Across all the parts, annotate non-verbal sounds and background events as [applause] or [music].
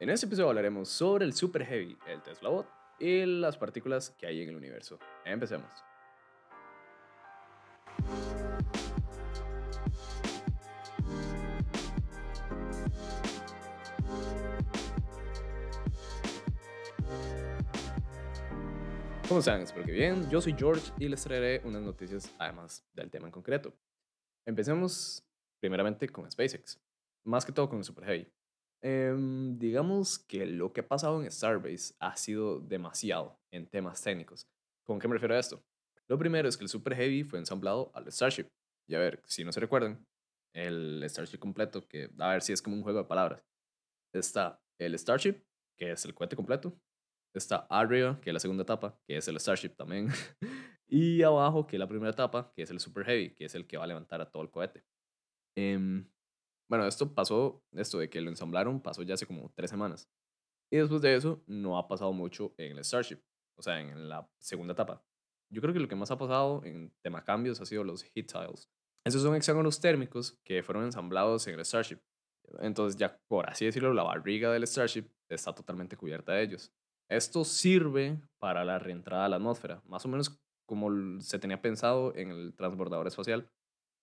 En este episodio hablaremos sobre el Super Heavy, el Tesla Bot y las partículas que hay en el universo. Empecemos. ¿Cómo están? Espero que bien. Yo soy George y les traeré unas noticias además del tema en concreto. Empecemos primeramente con SpaceX, más que todo con el Super Heavy. Em, digamos que lo que ha pasado en Starbase ha sido demasiado en temas técnicos. ¿Con qué me refiero a esto? Lo primero es que el Super Heavy fue ensamblado al Starship. Y a ver, si no se recuerdan, el Starship completo, que a ver si es como un juego de palabras. Está el Starship, que es el cohete completo. Está Aria, que es la segunda etapa, que es el Starship también. [laughs] y abajo, que es la primera etapa, que es el Super Heavy, que es el que va a levantar a todo el cohete. Eh, bueno, esto pasó, esto de que lo ensamblaron pasó ya hace como tres semanas. Y después de eso no ha pasado mucho en el Starship, o sea, en la segunda etapa. Yo creo que lo que más ha pasado en tema cambios ha sido los heat tiles. Esos son hexágonos térmicos que fueron ensamblados en el Starship. Entonces ya, por así decirlo, la barriga del Starship está totalmente cubierta de ellos. Esto sirve para la reentrada a la atmósfera, más o menos como se tenía pensado en el transbordador espacial,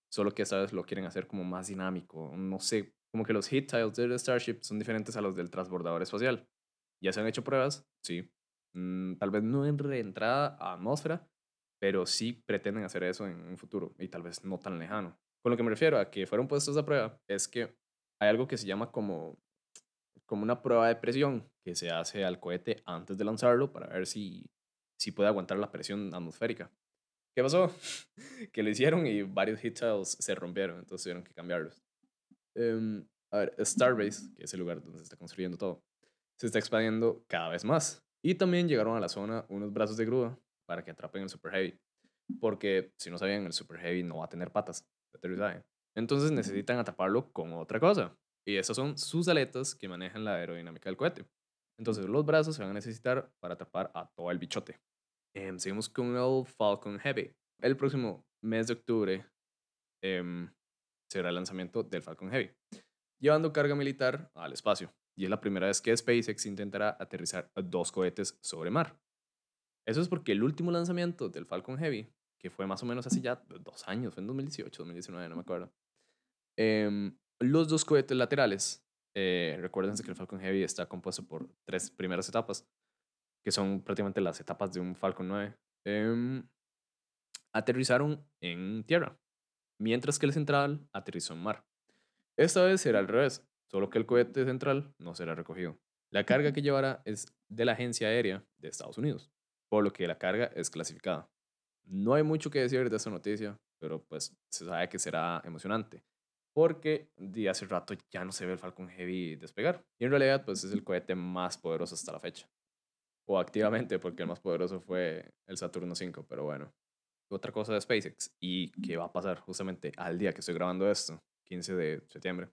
solo que esta vez lo quieren hacer como más dinámico. No sé, como que los hit tiles del Starship son diferentes a los del transbordador espacial. ¿Ya se han hecho pruebas? Sí. Mm, tal vez no en reentrada a atmósfera, pero sí pretenden hacer eso en un futuro y tal vez no tan lejano. Con lo que me refiero a que fueron puestos a prueba es que hay algo que se llama como, como una prueba de presión que se hace al cohete antes de lanzarlo para ver si, si puede aguantar la presión atmosférica. ¿Qué pasó? [laughs] que lo hicieron y varios hit se rompieron, entonces tuvieron que cambiarlos. Em, a ver, Starbase, que es el lugar donde se está construyendo todo, se está expandiendo cada vez más. Y también llegaron a la zona unos brazos de grúa para que atrapen el Super Heavy. Porque si no sabían, el Super Heavy no va a tener patas de aterrizaje. Entonces necesitan atraparlo con otra cosa. Y esas son sus aletas que manejan la aerodinámica del cohete. Entonces los brazos se van a necesitar para atrapar a todo el bichote. Em, seguimos con el Falcon Heavy. El próximo mes de octubre em, será el lanzamiento del Falcon Heavy, llevando carga militar al espacio. Y es la primera vez que SpaceX intentará aterrizar dos cohetes sobre mar. Eso es porque el último lanzamiento del Falcon Heavy, que fue más o menos hace ya dos años, fue en 2018, 2019, no me acuerdo. Em, los dos cohetes laterales, eh, recuérdense que el Falcon Heavy está compuesto por tres primeras etapas que son prácticamente las etapas de un Falcon 9, em, aterrizaron en tierra, mientras que el central aterrizó en mar. Esta vez será al revés, solo que el cohete central no será recogido. La carga que llevará es de la Agencia Aérea de Estados Unidos, por lo que la carga es clasificada. No hay mucho que decir de esta noticia, pero pues se sabe que será emocionante, porque de hace rato ya no se ve el Falcon Heavy despegar. Y en realidad pues es el cohete más poderoso hasta la fecha o activamente, porque el más poderoso fue el Saturno V, pero bueno. Otra cosa de SpaceX y que va a pasar justamente al día que estoy grabando esto, 15 de septiembre,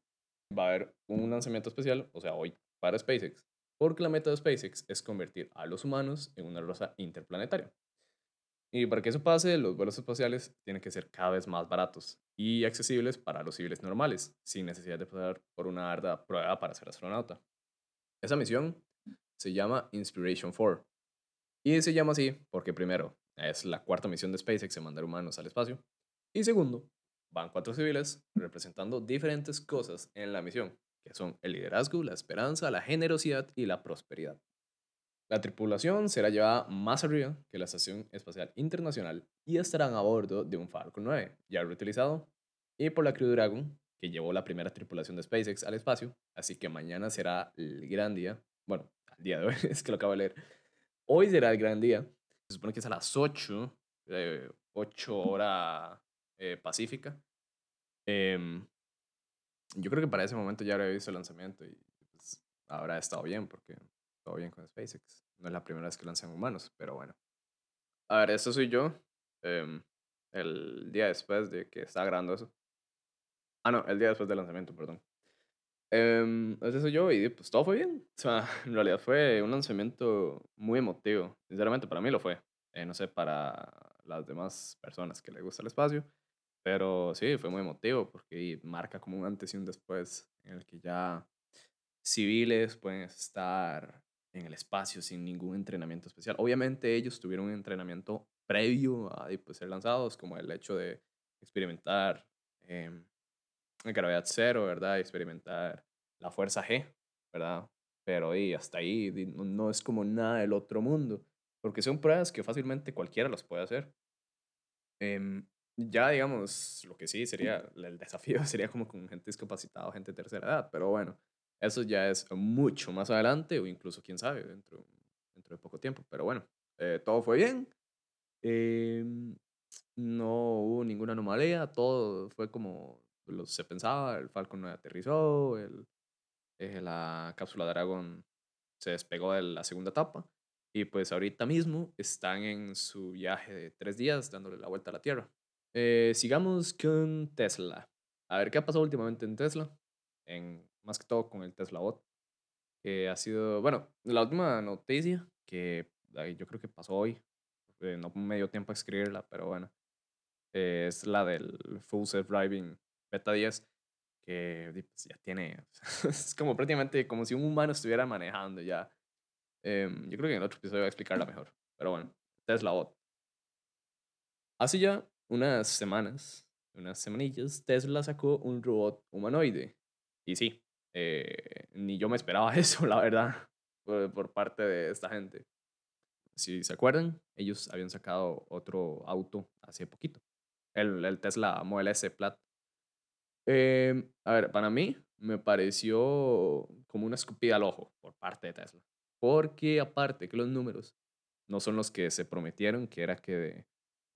va a haber un lanzamiento especial, o sea, hoy, para SpaceX, porque la meta de SpaceX es convertir a los humanos en una raza interplanetaria. Y para que eso pase, los vuelos espaciales tienen que ser cada vez más baratos y accesibles para los civiles normales, sin necesidad de pasar por una arda prueba para ser astronauta. Esa misión se llama Inspiration 4. Y se llama así porque primero, es la cuarta misión de SpaceX en mandar humanos al espacio. Y segundo, van cuatro civiles representando diferentes cosas en la misión, que son el liderazgo, la esperanza, la generosidad y la prosperidad. La tripulación será llevada más arriba que la Estación Espacial Internacional y estarán a bordo de un Falcon 9, ya reutilizado, y por la Crew Dragon, que llevó la primera tripulación de SpaceX al espacio, así que mañana será el gran día, bueno, día de hoy, [laughs] es que lo acabo de leer. Hoy será el gran día. Se supone que es a las 8, 8 hora eh, pacífica. Em, yo creo que para ese momento ya habría visto el lanzamiento y pues, habrá estado bien porque todo bien con SpaceX. No es la primera vez que lanzan humanos, pero bueno. A ver, esto soy yo. Em, el día después de que estaba grabando eso. Ah, no, el día después del lanzamiento, perdón. Eh, eso yo y pues todo fue bien. O sea, [laughs] en realidad fue un lanzamiento muy emotivo. Sinceramente, para mí lo fue. Eh, no sé, para las demás personas que les gusta el espacio. Pero sí, fue muy emotivo porque marca como un antes y un después en el que ya civiles, pueden estar en el espacio sin ningún entrenamiento especial. Obviamente ellos tuvieron un entrenamiento previo a pues, ser lanzados, como el hecho de experimentar eh, gravedad cero, ¿verdad? Experimentar la fuerza G, ¿verdad? Pero y hasta ahí no, es como nada del otro mundo, porque son pruebas que fácilmente cualquiera las puede hacer. Em, ya, digamos, lo que sí sería, el desafío [laughs] sería como con gente discapacitada o gente de tercera edad, pero bueno, eso ya es mucho más adelante o incluso, quién sabe, dentro, dentro de poco tiempo. Pero bueno, eh, todo fue bien. Em, no hubo ninguna anomalía, todo fue como se pensaba, el Falcon no aterrizó, el, eh, la cápsula Dragon se despegó de la segunda etapa y pues ahorita mismo están en su viaje de tres días dándole la vuelta a la Tierra. Eh, sigamos con Tesla. A ver, ¿qué ha pasado últimamente en Tesla? En, más que todo con el Tesla Bot. Que ha sido, bueno, la última noticia que yo creo que pasó hoy. Eh, no me dio tiempo a escribirla, pero bueno. es la del Full Self Driving Beta 10. Que pues, ya tiene. [laughs] es como prácticamente como si un humano estuviera manejando ya. Em, yo creo que en el otro episodio voy a explicarla mejor. Pero bueno, Tesla Bot. Hace ya unas semanas, unas semanillas, Tesla sacó un robot humanoide. Y sí, eh, ni yo me esperaba [laughs] eso, la verdad, por, parte de esta gente. Si se acuerdan, ellos habían sacado otro auto hace poquito, el, el Tesla Model S Plaid. Em, a ver, para mí me pareció como una escupida al ojo por parte de Tesla. Porque aparte que los números no son los que se prometieron, que era que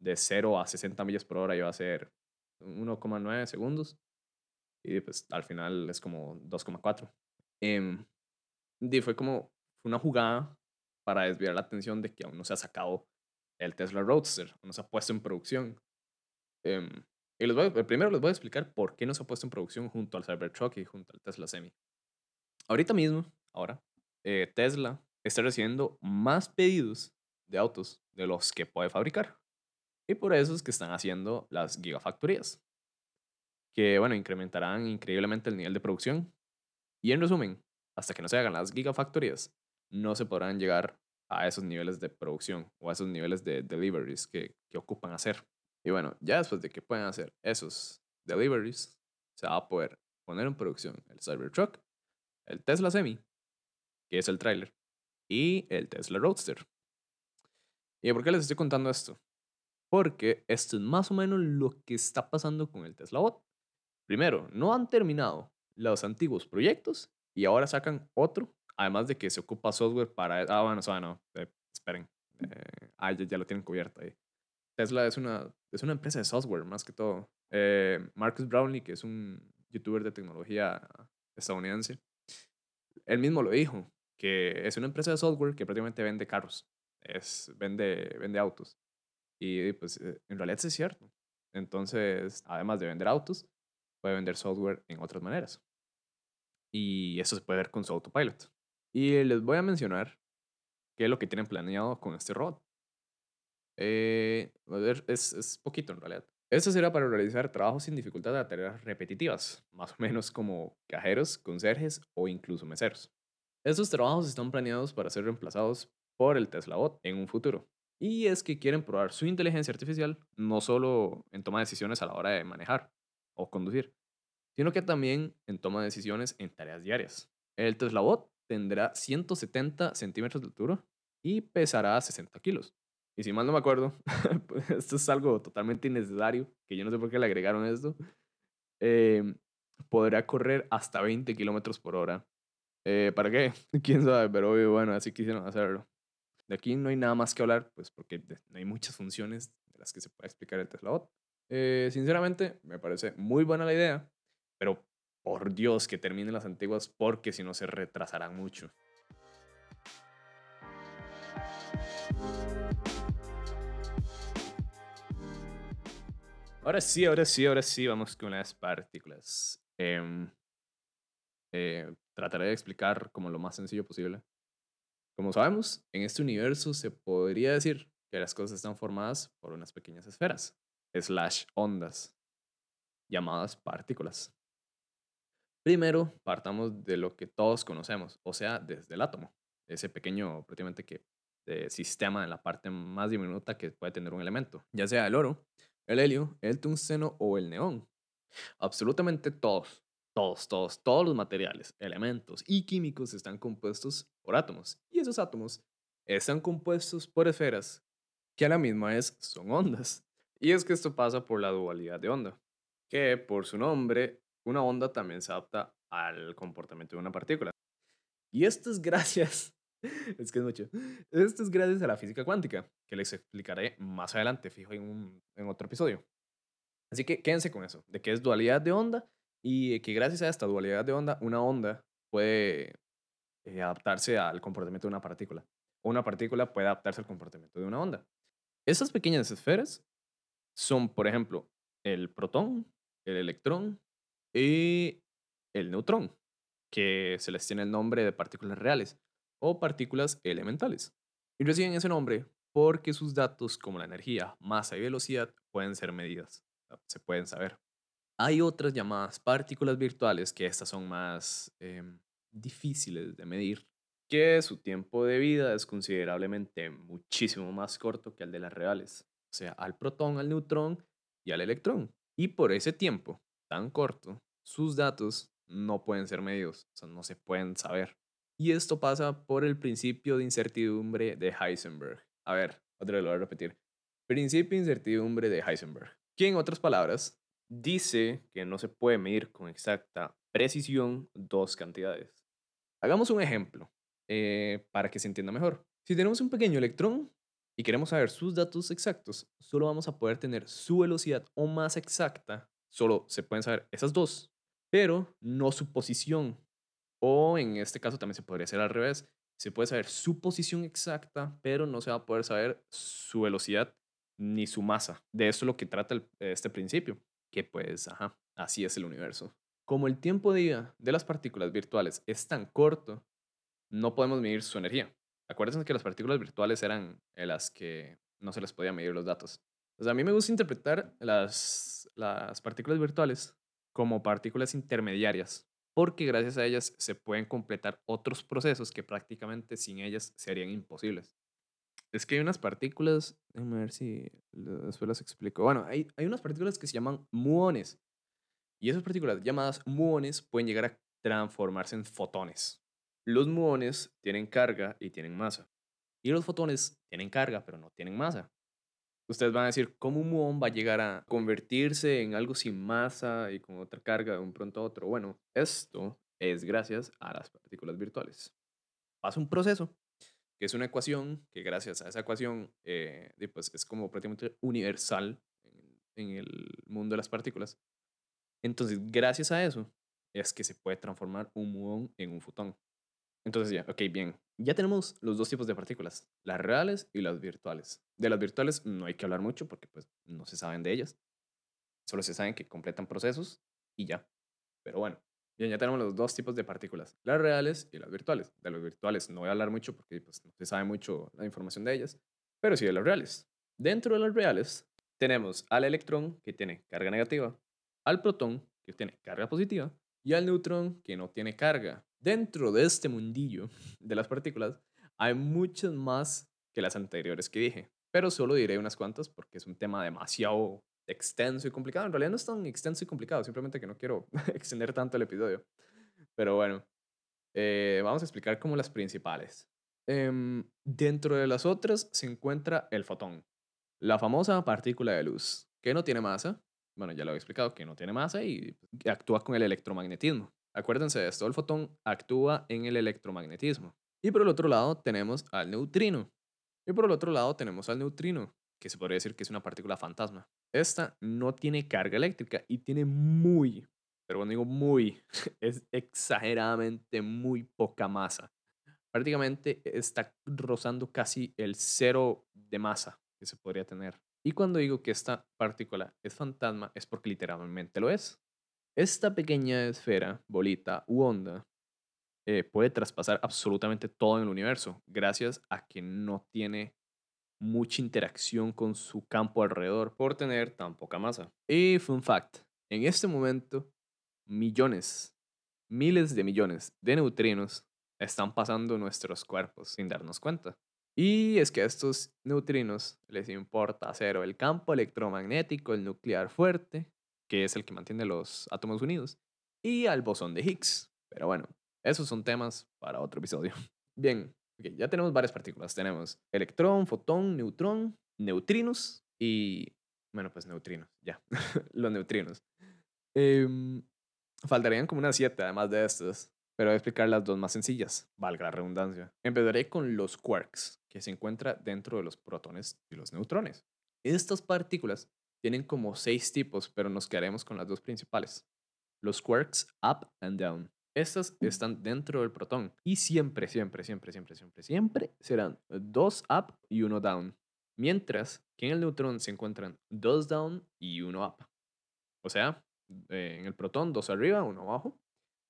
de 0 a 60 millas por hora iba a ser 1,9 segundos. Y pues al final es como 2,4. Eh, y fue como una jugada para desviar la atención de que aún no se ha sacado el Tesla Roadster, no se ha puesto en producción. Eh, y primero les voy a explicar por qué no se ha puesto en producción junto al Cybertruck y junto al Tesla Semi. Ahorita mismo, ahora, eh, Tesla está recibiendo más pedidos de autos de los que puede fabricar. Y por eso es que están haciendo las gigafactorías, que bueno, incrementarán increíblemente el nivel de producción. Y en resumen, hasta que no se hagan las gigafactorías, no se podrán llegar a esos niveles de producción o a esos niveles de deliveries que, que ocupan hacer. Y bueno, ya después de que puedan hacer esos deliveries, se va a poder poner en producción el Cybertruck, el Tesla Semi, que es el trailer, y el Tesla Roadster. ¿Y por qué les estoy contando esto? Porque esto es más o menos lo que está pasando con el Tesla Bot. Primero, no han terminado los antiguos proyectos y ahora sacan otro, además de que se ocupa software para... Ah, bueno, o sea, no, eh, esperen. Eh, ah, ya, lo tienen cubierto ahí. Tesla es una, es una empresa de software, más que todo. Eh, Marcus Brownlee, que es un youtuber de tecnología estadounidense, él mismo lo dijo, que es una empresa de software que prácticamente vende carros, es, vende, vende autos. Y pues eh, en realidad es cierto. Entonces, además de vender autos, puede vender software en otras maneras. Y eso se puede ver con su autopilot. Y les voy a mencionar qué es lo que tienen planeado con este robot. Eh, es, poquito en realidad. Esto será para realizar trabajos sin dificultad de tareas repetitivas, más o menos como cajeros, conserjes o incluso meseros. Estos trabajos están planeados para ser reemplazados por el Tesla Bot en un futuro. Y es que quieren probar su inteligencia artificial no solo en toma de decisiones a la hora de manejar o conducir, sino que también en toma de decisiones en tareas diarias. El Tesla Bot tendrá 170 centímetros de altura y pesará 60 kilos. Y si mal no me acuerdo, [laughs] pues, esto es algo totalmente innecesario, que yo no sé por qué le agregaron esto, eh, correr hasta 20 kilómetros por hora. Eh, ¿Para qué? [laughs] ¿Quién sabe? Pero bueno, así quisieron hacerlo. De aquí no hay nada más que hablar, pues porque no hay muchas funciones de las que se puede explicar el Tesla Bot. Eh, sinceramente, me parece muy buena la idea, pero por Dios que terminen las antiguas porque si no se retrasarán mucho. Ahora sí, ahora sí, ahora sí, vamos con las partículas. Em, eh, trataré de explicar como lo más sencillo posible. Como sabemos, en este universo se podría decir que las cosas están formadas por unas pequeñas esferas, slash ondas, llamadas partículas. Primero, partamos de lo que todos conocemos, o sea, desde el átomo, ese pequeño, prácticamente que de sistema en la parte más diminuta que puede tener un elemento, ya sea el oro, el helio, el tungsteno o el neón. Absolutamente todos, todos, todos, todos los materiales, elementos y químicos están compuestos por átomos. Y esos átomos están compuestos por esferas que a la misma vez son ondas. Y es que esto pasa por la dualidad de onda, que por su nombre, una onda también se adapta al comportamiento de una partícula. Y esto es [laughs] gracias, es que es mucho, esto es gracias a la física cuántica, que les explicaré más adelante, fijo, en, en otro episodio. Así que quédense con eso, de que es dualidad de onda y que gracias a esta dualidad de onda, una onda puede eh, adaptarse al comportamiento de una partícula. O una partícula puede adaptarse al comportamiento de una onda. Esas pequeñas esferas son, por ejemplo, el protón, el electrón y el neutrón, que se les tiene el nombre de partículas reales o partículas elementales. Y reciben ese nombre porque sus datos, como la energía, masa y velocidad, pueden ser medidas, se pueden saber. Hay otras llamadas partículas virtuales que estas son más em, difíciles de medir, que su tiempo de vida es considerablemente muchísimo más corto que el de las reales, o sea, al protón, al neutrón y al electrón. Y por ese tiempo tan corto, sus datos no pueden ser medidos, o sea, no se pueden saber. Y esto pasa por el principio de incertidumbre de Heisenberg. A ver, otra vez lo voy a repetir. Principio de incertidumbre de Heisenberg. Que en otras palabras, dice que no se puede medir con exacta precisión dos cantidades. Hagamos un ejemplo eh, para que se entienda mejor. Si tenemos un pequeño electrón y queremos saber sus datos exactos, solo vamos a poder tener su velocidad o masa exacta. Solo se pueden saber esas dos, pero no su posición. O en este caso también se podría hacer al revés. Se puede saber su posición exacta, pero no se va a poder saber su velocidad ni su masa. De eso es lo que trata este principio que pues, ajá, así es el universo. Como el tiempo de vida de las partículas virtuales es tan corto, no podemos medir su energía. Acuérdense que las partículas virtuales eran las que no se les podía medir los datos. O a mí me gusta interpretar las, las partículas virtuales como partículas intermediarias, porque gracias a ellas se pueden completar otros procesos que prácticamente sin ellas serían imposibles. Es que hay unas partículas, déjame ver si después las explico. Bueno, hay, hay unas partículas que se llaman muones. Y esas partículas llamadas muones pueden llegar a transformarse en fotones. Los muones tienen carga y tienen masa. Y los fotones tienen carga, pero no tienen masa. Ustedes van a decir, ¿cómo un muón va a llegar a convertirse en algo sin masa y con otra carga de un pronto a otro? Bueno, esto es gracias a las partículas virtuales. Pasa un proceso que es una ecuación que gracias a esa ecuación eh, pues es como prácticamente universal en, el mundo de las partículas. Entonces, gracias a eso es que se puede transformar un muón en un fotón. Entonces ya, ok, bien. Ya tenemos los dos tipos de partículas, las reales y las virtuales. De las virtuales no hay que hablar mucho porque pues no se saben de ellas. Solo se saben que completan procesos y ya. Pero bueno, Bien, ya tenemos los dos tipos de partículas, las reales y las virtuales. De las virtuales no voy a hablar mucho porque pues, no se sabe mucho la información de ellas, pero sí de las reales. Dentro de las reales tenemos al electrón que tiene carga negativa, al protón que tiene carga positiva y al neutrón que no tiene carga. Dentro de este mundillo de las partículas hay muchas más que las anteriores que dije, pero solo diré unas cuantas porque es un tema demasiado extenso y complicado. En realidad no es tan extenso y complicado, simplemente que no quiero [laughs] extender tanto el episodio. Pero bueno, eh, vamos a explicar como las principales. Em, dentro de las otras se encuentra el fotón, la famosa partícula de luz, que no tiene masa. Bueno, ya lo he explicado, que no tiene masa y actúa con el electromagnetismo. Acuérdense de esto, el fotón actúa en el electromagnetismo. Y por el otro lado tenemos al neutrino. Y por el otro lado tenemos al neutrino, que se podría decir que es una partícula fantasma. Esta no tiene carga eléctrica y tiene muy, pero cuando digo muy, [laughs] es exageradamente muy poca masa. Prácticamente está rozando casi el cero de masa que se podría tener. Y cuando digo que esta partícula es fantasma es porque literalmente lo es. Esta pequeña esfera, bolita u onda eh, puede traspasar absolutamente todo en el universo gracias a que no tiene mucha interacción con su campo alrededor por tener tan poca masa. Y fun fact, en este momento, millones, miles de millones de neutrinos están pasando nuestros cuerpos sin darnos cuenta. Y es que a estos neutrinos les importa cero el campo electromagnético, el nuclear fuerte, que es el que mantiene los átomos unidos, y al bosón de Higgs. Pero bueno, esos son temas para otro episodio. [laughs] Bien, ya tenemos varias partículas. Tenemos electrón, fotón, neutrón, neutrinos y... Bueno, pues neutrinos, ya. [laughs] los neutrinos. Em, faltarían como unas siete además de estos. Pero voy a explicar las dos más sencillas, valga la redundancia. Empezaré con los quarks, que se encuentra dentro de los protones y los neutrones. Estas partículas tienen como seis tipos, pero nos quedaremos con las dos principales. Los quarks up and down. Estas están dentro del protón y siempre, siempre, siempre, siempre, siempre, siempre serán dos up y uno down. Mientras que en el neutrón se encuentran dos down y uno up. O sea, en el protón dos arriba, uno abajo.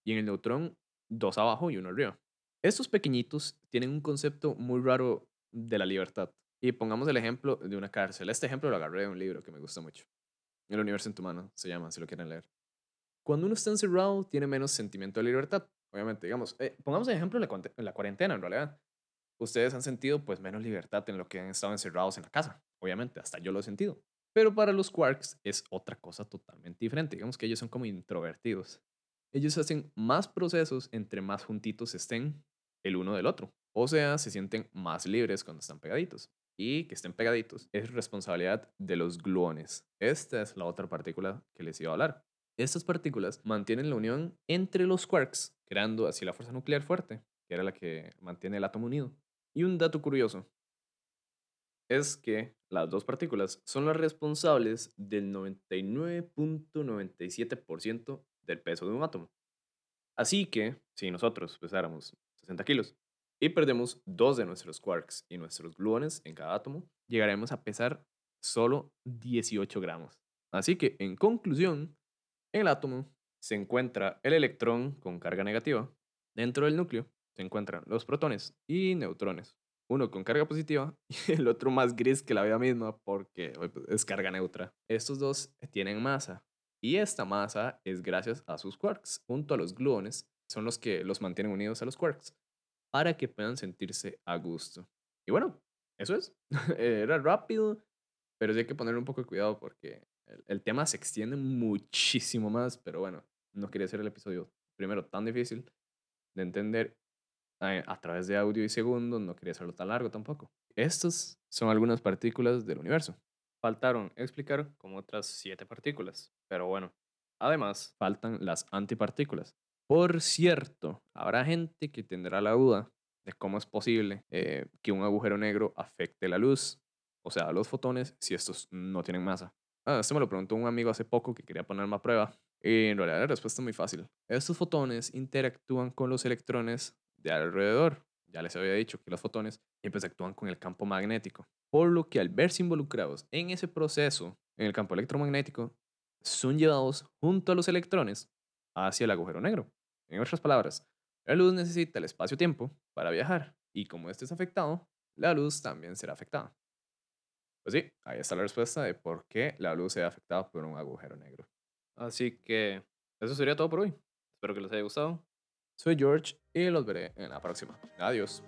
Y en el neutrón dos abajo y uno arriba. Estos pequeñitos tienen un concepto muy raro de la libertad. Y pongamos el ejemplo de una cárcel. Este ejemplo lo agarré de un libro que me gusta mucho. El universo en tu mano se llama, si lo quieren leer. Cuando uno está encerrado, tiene menos sentimiento de libertad. Obviamente, digamos, eh, pongamos el ejemplo en la cuarentena, en realidad. Ustedes han sentido pues menos libertad en lo que han estado encerrados en la casa. Obviamente, hasta yo lo he sentido. Pero para los quarks es otra cosa totalmente diferente. Digamos que ellos son como introvertidos ellos hacen más procesos entre más juntitos estén el uno del otro. O sea, se sienten más libres cuando están pegaditos. Y que estén pegaditos es responsabilidad de los gluones. Esta es la otra partícula que les iba a hablar. Estas partículas mantienen la unión entre los quarks, creando así la fuerza nuclear fuerte, que era la que mantiene el átomo unido. Y un dato curioso es que las dos partículas son las responsables del 99.97% del peso de un átomo. Así que, si nosotros pesáramos 60 kilos y perdemos dos de nuestros quarks y nuestros gluones en cada átomo, llegaremos a pesar solo 18 gramos. Así que, en conclusión, el átomo se encuentra el electrón con carga negativa. Dentro del núcleo se encuentran los protones y neutrones. Uno con carga positiva [laughs] y el otro más gris que la vida misma porque pues, es carga neutra. Estos dos tienen masa y esta masa es gracias a sus quarks, junto a los gluones, son los que los mantienen unidos a los quarks, para que puedan sentirse a gusto. Y bueno, eso es. [laughs] Era rápido, pero hay que poner un poco de cuidado porque el, tema se extiende muchísimo más, pero bueno, no quería hacer el episodio primero tan difícil de entender a, a través de audio y segundos, no quería hacerlo tan largo tampoco. Estas son algunas partículas del universo faltaron explicar como otras siete partículas. Pero bueno, además faltan las antipartículas. Por cierto, habrá gente que tendrá la duda de cómo es posible eh, que un agujero negro afecte la luz, o sea, los fotones, si estos no tienen masa. Ah, esto me lo preguntó un amigo hace poco que quería ponerme a prueba. Y en realidad la respuesta es muy fácil. Estos fotones interactúan con los electrones de alrededor. Ya les había dicho que los fotones siempre actúan con el campo magnético por lo que al verse involucrados en ese proceso en el campo electromagnético, son llevados junto a los electrones hacia el agujero negro. En otras palabras, la luz necesita el espacio-tiempo para viajar y como este es afectado, la luz también será afectada. Pues sí, ahí está la respuesta de por qué la luz sea afectada por un agujero negro. Así que eso sería todo por hoy. Espero que les haya gustado. Soy George y los veré en la próxima. Adiós.